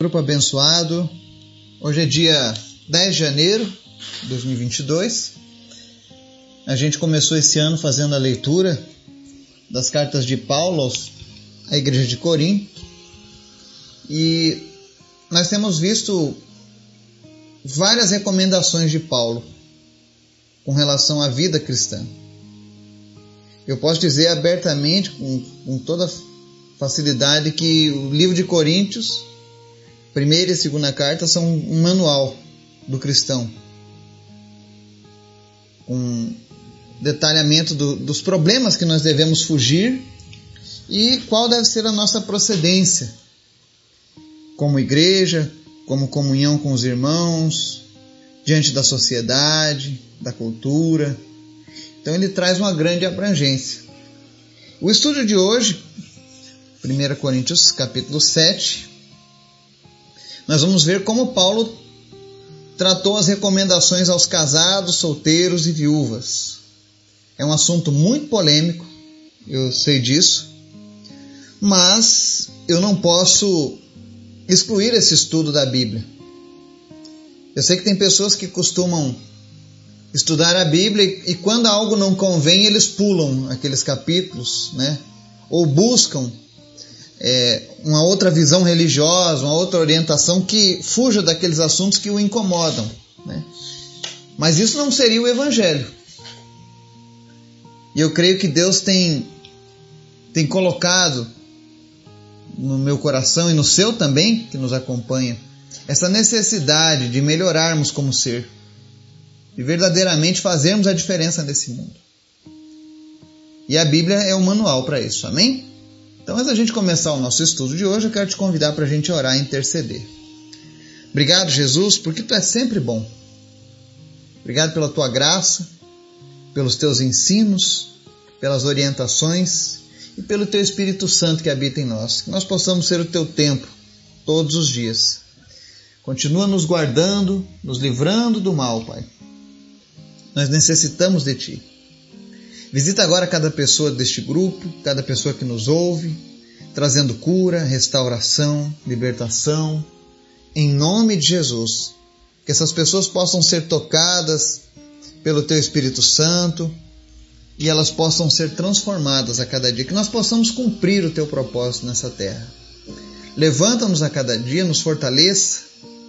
Grupo abençoado. Hoje é dia 10 de janeiro de 2022. A gente começou esse ano fazendo a leitura das cartas de Paulo à igreja de Corinto. E nós temos visto várias recomendações de Paulo com relação à vida cristã. Eu posso dizer abertamente, com, com toda facilidade, que o livro de Coríntios primeira e segunda carta são um manual do cristão, com detalhamento do, dos problemas que nós devemos fugir e qual deve ser a nossa procedência como igreja, como comunhão com os irmãos, diante da sociedade, da cultura. Então ele traz uma grande abrangência. O estudo de hoje, 1 Coríntios capítulo 7, nós vamos ver como Paulo tratou as recomendações aos casados, solteiros e viúvas. É um assunto muito polêmico, eu sei disso, mas eu não posso excluir esse estudo da Bíblia. Eu sei que tem pessoas que costumam estudar a Bíblia e, quando algo não convém, eles pulam aqueles capítulos, né? Ou buscam é, uma outra visão religiosa, uma outra orientação que fuja daqueles assuntos que o incomodam. Né? Mas isso não seria o Evangelho. E eu creio que Deus tem, tem colocado no meu coração e no seu também, que nos acompanha, essa necessidade de melhorarmos como ser, de verdadeiramente fazermos a diferença nesse mundo. E a Bíblia é o manual para isso, amém? Então, antes da gente começar o nosso estudo de hoje, eu quero te convidar para a gente orar e interceder. Obrigado, Jesus, porque tu é sempre bom. Obrigado pela tua graça, pelos teus ensinos, pelas orientações e pelo teu Espírito Santo que habita em nós. Que nós possamos ser o teu tempo todos os dias. Continua nos guardando, nos livrando do mal, Pai. Nós necessitamos de ti. Visita agora cada pessoa deste grupo, cada pessoa que nos ouve, trazendo cura, restauração, libertação, em nome de Jesus. Que essas pessoas possam ser tocadas pelo Teu Espírito Santo e elas possam ser transformadas a cada dia, que nós possamos cumprir o Teu propósito nessa terra. Levanta-nos a cada dia, nos fortaleça,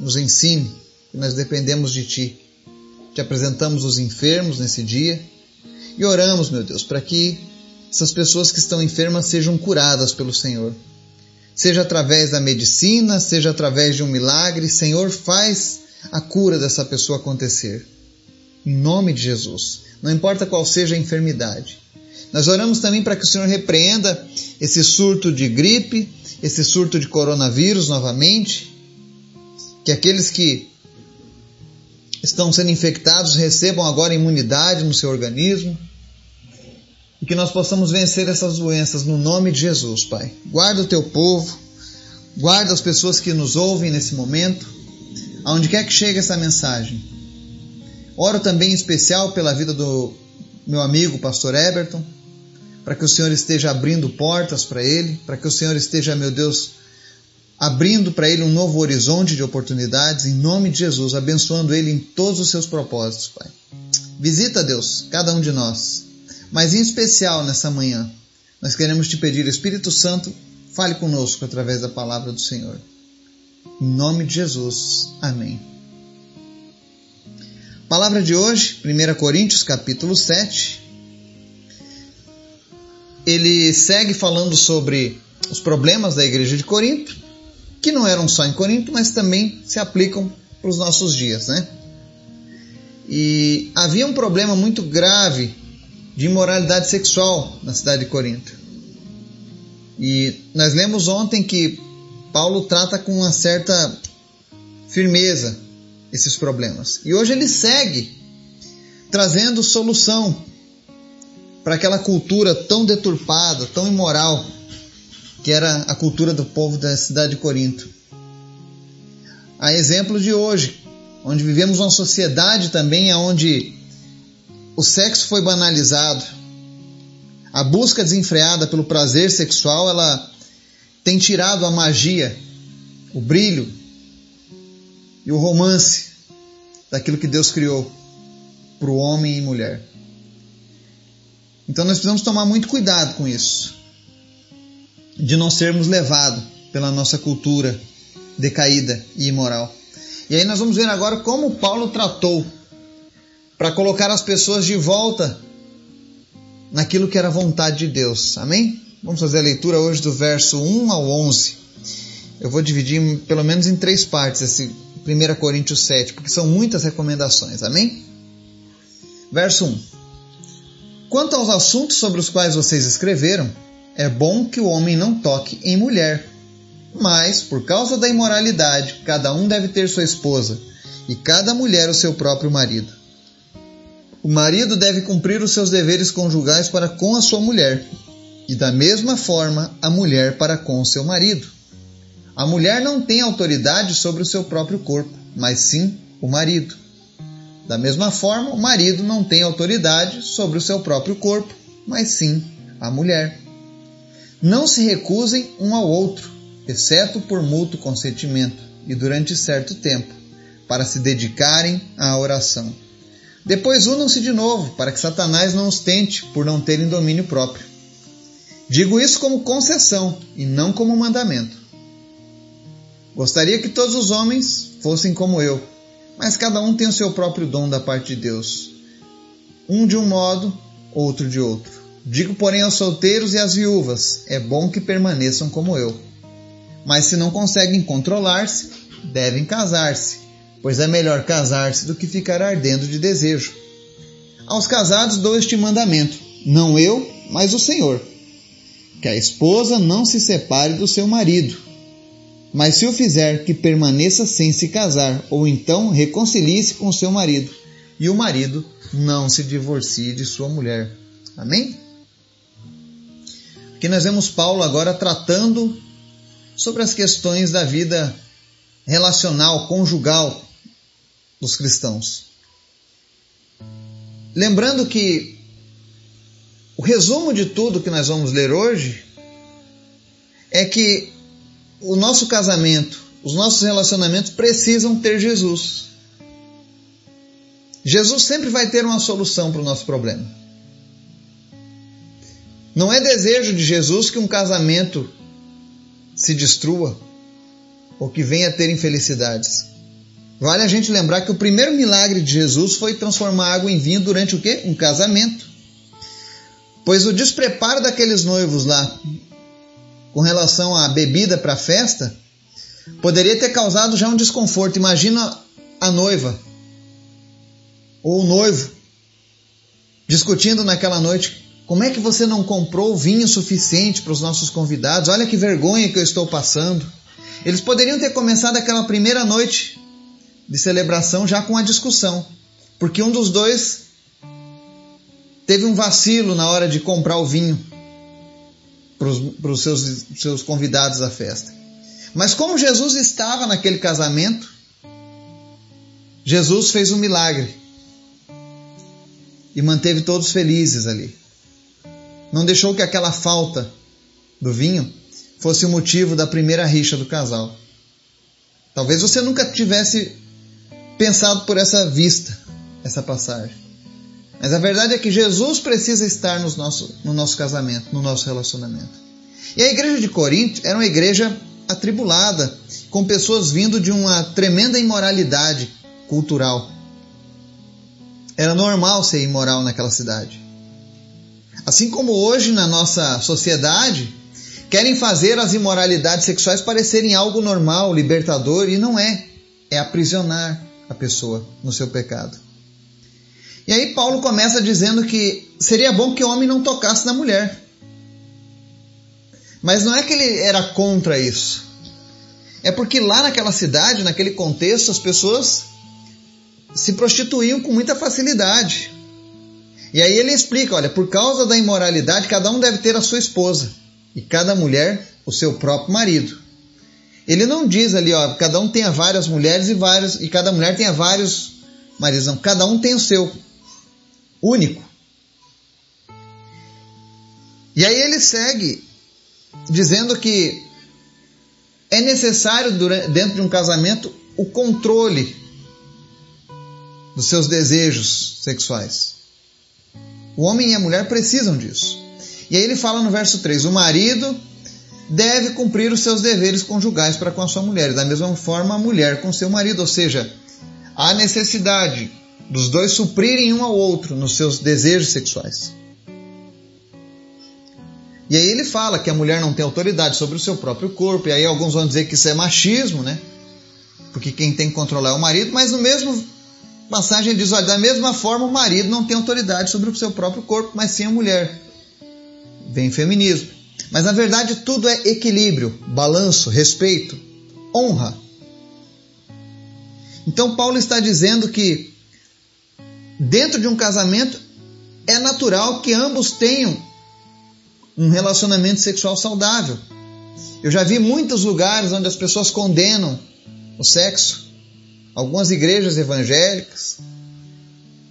nos ensine, que nós dependemos de Ti. Te apresentamos os enfermos nesse dia e oramos, meu Deus, para que essas pessoas que estão enfermas sejam curadas pelo Senhor. Seja através da medicina, seja através de um milagre, Senhor, faz a cura dessa pessoa acontecer. Em nome de Jesus. Não importa qual seja a enfermidade. Nós oramos também para que o Senhor repreenda esse surto de gripe, esse surto de coronavírus novamente. Que aqueles que estão sendo infectados recebam agora imunidade no seu organismo e que nós possamos vencer essas doenças no nome de Jesus, Pai. Guarda o teu povo, guarda as pessoas que nos ouvem nesse momento, aonde quer que chegue essa mensagem. Oro também em especial pela vida do meu amigo pastor Eberton, para que o Senhor esteja abrindo portas para ele, para que o Senhor esteja, meu Deus, abrindo para ele um novo horizonte de oportunidades, em nome de Jesus, abençoando ele em todos os seus propósitos, Pai. Visita, Deus, cada um de nós mas em especial nessa manhã, nós queremos te pedir, Espírito Santo, fale conosco através da palavra do Senhor. Em nome de Jesus. Amém. Palavra de hoje, 1 Coríntios capítulo 7. Ele segue falando sobre os problemas da igreja de Corinto, que não eram só em Corinto, mas também se aplicam para os nossos dias, né? E havia um problema muito grave de imoralidade sexual na cidade de Corinto. E nós lemos ontem que Paulo trata com uma certa firmeza esses problemas. E hoje ele segue trazendo solução para aquela cultura tão deturpada, tão imoral, que era a cultura do povo da cidade de Corinto. A exemplo de hoje, onde vivemos uma sociedade também onde o sexo foi banalizado. A busca desenfreada pelo prazer sexual, ela tem tirado a magia o brilho e o romance daquilo que Deus criou para o homem e mulher. Então nós precisamos tomar muito cuidado com isso, de não sermos levados pela nossa cultura decaída e imoral. E aí nós vamos ver agora como Paulo tratou para colocar as pessoas de volta naquilo que era vontade de Deus. Amém? Vamos fazer a leitura hoje do verso 1 ao 11. Eu vou dividir pelo menos em três partes esse 1 Coríntios 7, porque são muitas recomendações. Amém? Verso 1. Quanto aos assuntos sobre os quais vocês escreveram, é bom que o homem não toque em mulher. Mas, por causa da imoralidade, cada um deve ter sua esposa, e cada mulher o seu próprio marido. O marido deve cumprir os seus deveres conjugais para com a sua mulher, e da mesma forma a mulher para com seu marido. A mulher não tem autoridade sobre o seu próprio corpo, mas sim o marido. Da mesma forma, o marido não tem autoridade sobre o seu próprio corpo, mas sim a mulher. Não se recusem um ao outro, exceto por mútuo consentimento e durante certo tempo, para se dedicarem à oração. Depois unam-se de novo, para que Satanás não os tente por não terem domínio próprio. Digo isso como concessão e não como mandamento. Gostaria que todos os homens fossem como eu, mas cada um tem o seu próprio dom da parte de Deus. Um de um modo, outro de outro. Digo, porém, aos solteiros e às viúvas: é bom que permaneçam como eu. Mas se não conseguem controlar-se, devem casar-se, pois é melhor casar-se do que ficar ardendo de desejo. Aos casados dou este mandamento: não eu, mas o Senhor que a esposa não se separe do seu marido. Mas se o fizer, que permaneça sem se casar, ou então reconcilie-se com seu marido, e o marido não se divorcie de sua mulher. Amém? Aqui nós vemos Paulo agora tratando sobre as questões da vida relacional, conjugal dos cristãos. Lembrando que o resumo de tudo que nós vamos ler hoje é que o nosso casamento, os nossos relacionamentos precisam ter Jesus. Jesus sempre vai ter uma solução para o nosso problema. Não é desejo de Jesus que um casamento se destrua ou que venha a ter infelicidades. Vale a gente lembrar que o primeiro milagre de Jesus foi transformar água em vinho durante o quê? Um casamento. Pois o despreparo daqueles noivos lá com relação à bebida para a festa poderia ter causado já um desconforto. Imagina a noiva ou o noivo discutindo naquela noite: como é que você não comprou vinho suficiente para os nossos convidados? Olha que vergonha que eu estou passando. Eles poderiam ter começado aquela primeira noite de celebração já com a discussão, porque um dos dois teve um vacilo na hora de comprar o vinho para os seus, seus convidados à festa. Mas como Jesus estava naquele casamento, Jesus fez um milagre e manteve todos felizes ali. Não deixou que aquela falta do vinho fosse o motivo da primeira rixa do casal. Talvez você nunca tivesse pensado por essa vista, essa passagem. Mas a verdade é que Jesus precisa estar no nosso, no nosso casamento, no nosso relacionamento. E a igreja de Corinto era uma igreja atribulada, com pessoas vindo de uma tremenda imoralidade cultural. Era normal ser imoral naquela cidade. Assim como hoje na nossa sociedade, querem fazer as imoralidades sexuais parecerem algo normal, libertador, e não é. É aprisionar a pessoa no seu pecado. E aí Paulo começa dizendo que seria bom que o homem não tocasse na mulher. Mas não é que ele era contra isso. É porque lá naquela cidade, naquele contexto, as pessoas se prostituíam com muita facilidade. E aí ele explica, olha, por causa da imoralidade, cada um deve ter a sua esposa e cada mulher o seu próprio marido. Ele não diz ali, ó, cada um tenha várias mulheres e vários e cada mulher tenha vários maridos, não, cada um tem o seu único. E aí ele segue dizendo que é necessário dentro de um casamento o controle dos seus desejos sexuais. O homem e a mulher precisam disso. E aí ele fala no verso 3: o marido deve cumprir os seus deveres conjugais para com a sua mulher, da mesma forma a mulher com seu marido, ou seja, há necessidade dos dois suprirem um ao outro nos seus desejos sexuais. E aí ele fala que a mulher não tem autoridade sobre o seu próprio corpo, e aí alguns vão dizer que isso é machismo, né? Porque quem tem que controlar é o marido, mas no mesmo passagem diz, olha, da mesma forma o marido não tem autoridade sobre o seu próprio corpo, mas sim a mulher. Vem feminismo. Mas na verdade tudo é equilíbrio, balanço, respeito, honra. Então Paulo está dizendo que dentro de um casamento é natural que ambos tenham um relacionamento sexual saudável. Eu já vi muitos lugares onde as pessoas condenam o sexo. Algumas igrejas evangélicas,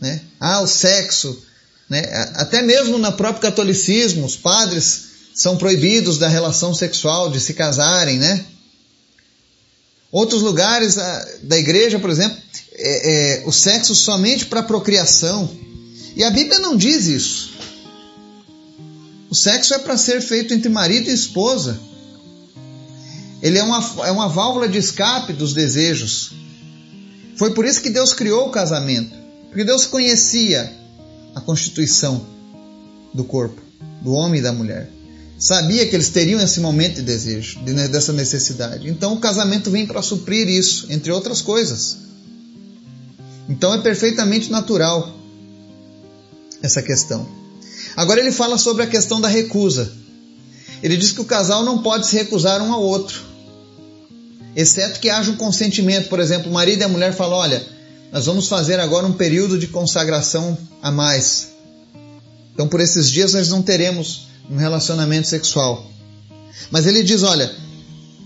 né? Ah, o sexo, né? Até mesmo no próprio catolicismo, os padres são proibidos da relação sexual, de se casarem, né? Outros lugares da igreja, por exemplo, é, é, o sexo somente para procriação. E a Bíblia não diz isso. O sexo é para ser feito entre marido e esposa. Ele é uma, é uma válvula de escape dos desejos. Foi por isso que Deus criou o casamento. Porque Deus conhecia a constituição do corpo, do homem e da mulher. Sabia que eles teriam esse momento de desejo, dessa necessidade. Então o casamento vem para suprir isso, entre outras coisas. Então é perfeitamente natural essa questão. Agora ele fala sobre a questão da recusa. Ele diz que o casal não pode se recusar um ao outro, exceto que haja um consentimento. Por exemplo, o marido e a mulher falam: olha, nós vamos fazer agora um período de consagração a mais. Então, por esses dias, nós não teremos um relacionamento sexual. Mas ele diz: olha,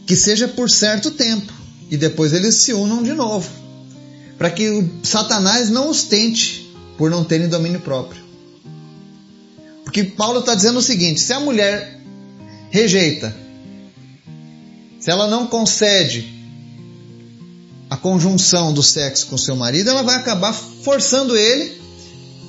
que seja por certo tempo e depois eles se unam de novo, para que o Satanás não os tente por não terem domínio próprio. Porque Paulo está dizendo o seguinte: se a mulher rejeita, se ela não concede a conjunção do sexo com seu marido, ela vai acabar forçando ele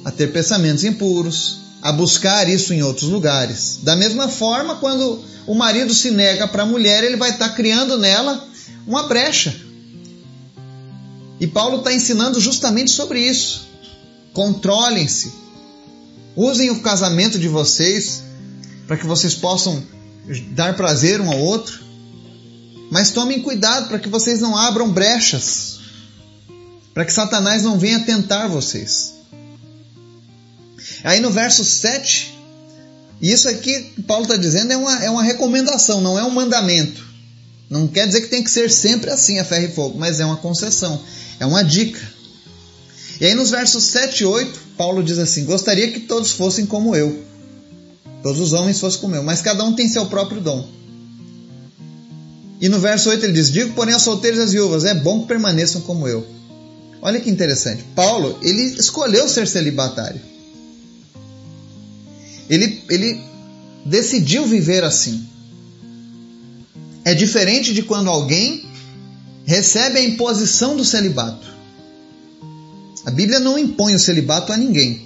a ter pensamentos impuros, a buscar isso em outros lugares. Da mesma forma, quando o marido se nega para a mulher, ele vai estar tá criando nela uma brecha. E Paulo está ensinando justamente sobre isso. Controlem-se, Usem o casamento de vocês para que vocês possam dar prazer um ao outro. Mas tomem cuidado para que vocês não abram brechas, para que Satanás não venha tentar vocês. Aí no verso 7, isso aqui Paulo está dizendo é uma, é uma recomendação, não é um mandamento. Não quer dizer que tem que ser sempre assim a ferro e fogo, mas é uma concessão, é uma dica. E aí nos versos 7 e 8, Paulo diz assim: Gostaria que todos fossem como eu, todos os homens fossem como eu, mas cada um tem seu próprio dom. E no verso 8 ele diz: Digo, porém, aos solteiros e às viúvas, é bom que permaneçam como eu. Olha que interessante. Paulo, ele escolheu ser celibatário. Ele, ele decidiu viver assim. É diferente de quando alguém recebe a imposição do celibato. A Bíblia não impõe o celibato a ninguém.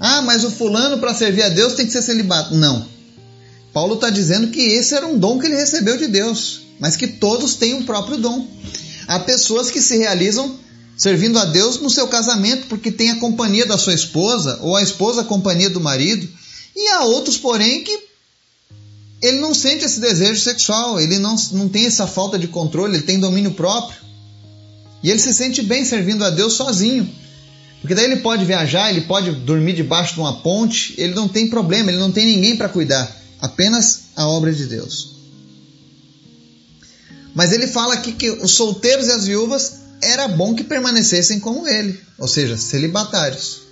Ah, mas o fulano para servir a Deus tem que ser celibato. Não. Paulo está dizendo que esse era um dom que ele recebeu de Deus, mas que todos têm um próprio dom. Há pessoas que se realizam servindo a Deus no seu casamento porque tem a companhia da sua esposa ou a esposa a companhia do marido, e há outros, porém, que ele não sente esse desejo sexual, ele não, não tem essa falta de controle, ele tem domínio próprio. E ele se sente bem servindo a Deus sozinho. Porque daí ele pode viajar, ele pode dormir debaixo de uma ponte, ele não tem problema, ele não tem ninguém para cuidar, apenas a obra de Deus. Mas ele fala aqui que os solteiros e as viúvas era bom que permanecessem como ele, ou seja, celibatários.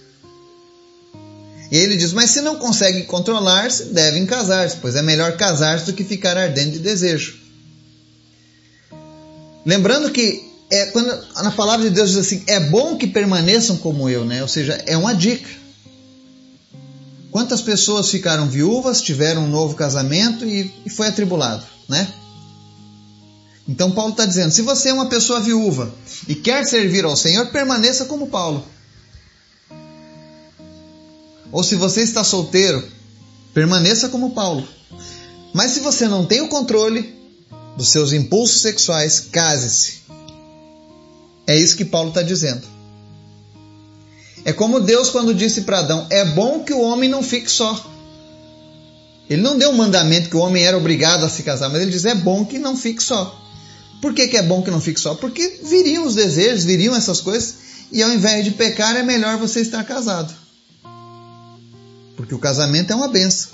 E ele diz: Mas se não conseguem controlar-se, devem casar-se, pois é melhor casar-se do que ficar ardendo de desejo. Lembrando que é quando na palavra de Deus diz assim, é bom que permaneçam como eu, né? Ou seja, é uma dica. Quantas pessoas ficaram viúvas, tiveram um novo casamento e, e foi atribulado, né? Então Paulo está dizendo: se você é uma pessoa viúva e quer servir ao Senhor, permaneça como Paulo. Ou se você está solteiro, permaneça como Paulo. Mas se você não tem o controle dos seus impulsos sexuais, case-se. É isso que Paulo está dizendo. É como Deus quando disse para Adão: é bom que o homem não fique só. Ele não deu um mandamento que o homem era obrigado a se casar, mas ele diz: é bom que não fique só. Por que, que é bom que não fique só? Porque viriam os desejos, viriam essas coisas, e ao invés de pecar, é melhor você estar casado. Porque o casamento é uma benção.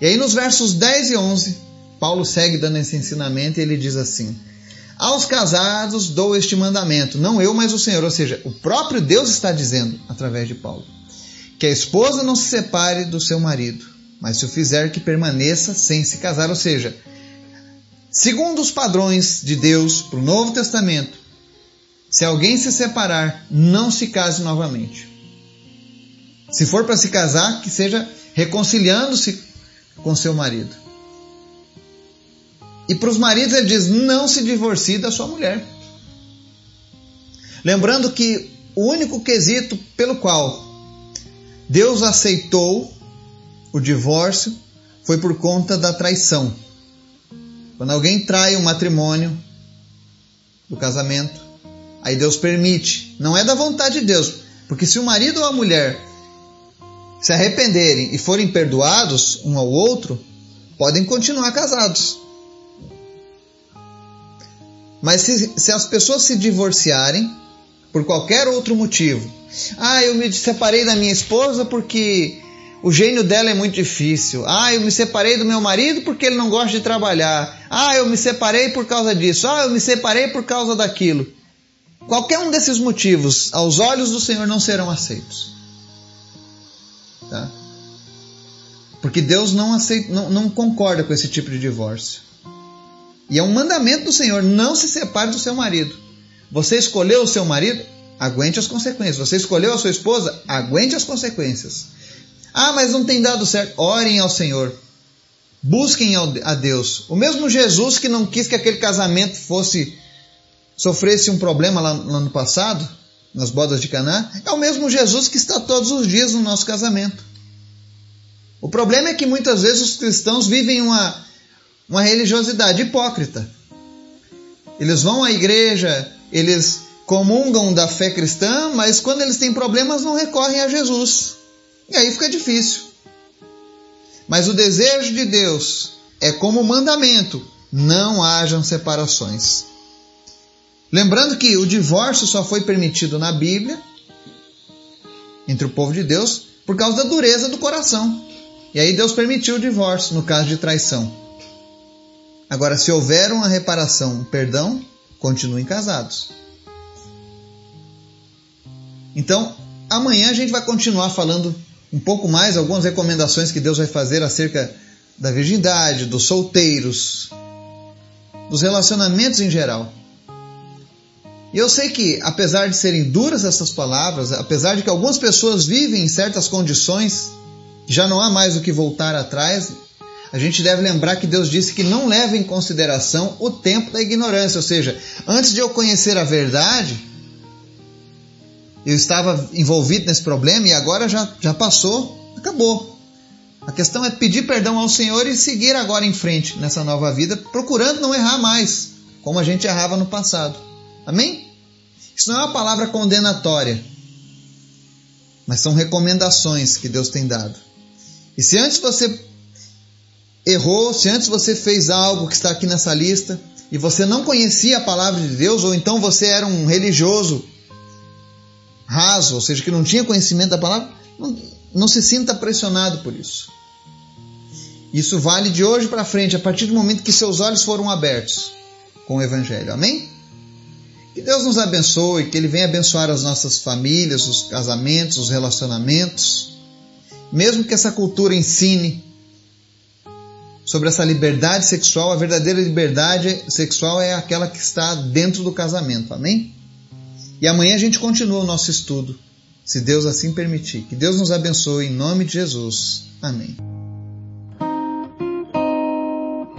E aí nos versos 10 e 11, Paulo segue dando esse ensinamento e ele diz assim: Aos casados dou este mandamento, não eu, mas o Senhor. Ou seja, o próprio Deus está dizendo, através de Paulo, que a esposa não se separe do seu marido, mas se o fizer, que permaneça sem se casar. Ou seja, segundo os padrões de Deus para o Novo Testamento, se alguém se separar, não se case novamente. Se for para se casar, que seja reconciliando-se com seu marido. E para os maridos ele diz: não se divorcie da sua mulher. Lembrando que o único quesito pelo qual Deus aceitou o divórcio foi por conta da traição. Quando alguém trai o matrimônio do casamento, aí Deus permite. Não é da vontade de Deus, porque se o marido ou a mulher se arrependerem e forem perdoados um ao outro, podem continuar casados. Mas se, se as pessoas se divorciarem por qualquer outro motivo, ah, eu me separei da minha esposa porque o gênio dela é muito difícil. Ah, eu me separei do meu marido porque ele não gosta de trabalhar. Ah, eu me separei por causa disso. Ah, eu me separei por causa daquilo. Qualquer um desses motivos, aos olhos do Senhor, não serão aceitos. Tá? Porque Deus não, aceita, não, não concorda com esse tipo de divórcio. E é um mandamento do Senhor: não se separe do seu marido. Você escolheu o seu marido? Aguente as consequências. Você escolheu a sua esposa? Aguente as consequências. Ah, mas não tem dado certo. Orem ao Senhor. Busquem a Deus. O mesmo Jesus que não quis que aquele casamento fosse sofresse um problema lá, lá no passado, nas bodas de Caná, é o mesmo Jesus que está todos os dias no nosso casamento. O problema é que muitas vezes os cristãos vivem uma, uma religiosidade hipócrita. Eles vão à igreja, eles comungam da fé cristã, mas quando eles têm problemas não recorrem a Jesus. E aí fica difícil. Mas o desejo de Deus é como mandamento: não hajam separações. Lembrando que o divórcio só foi permitido na Bíblia entre o povo de Deus por causa da dureza do coração. E aí Deus permitiu o divórcio no caso de traição. Agora, se houver uma reparação, um perdão, continuem casados. Então, amanhã a gente vai continuar falando um pouco mais, algumas recomendações que Deus vai fazer acerca da virgindade, dos solteiros, dos relacionamentos em geral. E eu sei que, apesar de serem duras essas palavras, apesar de que algumas pessoas vivem em certas condições, já não há mais o que voltar atrás, a gente deve lembrar que Deus disse que não leva em consideração o tempo da ignorância, ou seja, antes de eu conhecer a verdade, eu estava envolvido nesse problema e agora já, já passou, acabou. A questão é pedir perdão ao Senhor e seguir agora em frente nessa nova vida, procurando não errar mais, como a gente errava no passado. Amém? Isso não é uma palavra condenatória, mas são recomendações que Deus tem dado. E se antes você errou, se antes você fez algo que está aqui nessa lista e você não conhecia a palavra de Deus, ou então você era um religioso raso, ou seja, que não tinha conhecimento da palavra, não, não se sinta pressionado por isso. Isso vale de hoje para frente, a partir do momento que seus olhos foram abertos com o Evangelho. Amém? Que Deus nos abençoe, que Ele venha abençoar as nossas famílias, os casamentos, os relacionamentos. Mesmo que essa cultura ensine sobre essa liberdade sexual, a verdadeira liberdade sexual é aquela que está dentro do casamento. Amém? E amanhã a gente continua o nosso estudo, se Deus assim permitir. Que Deus nos abençoe em nome de Jesus. Amém.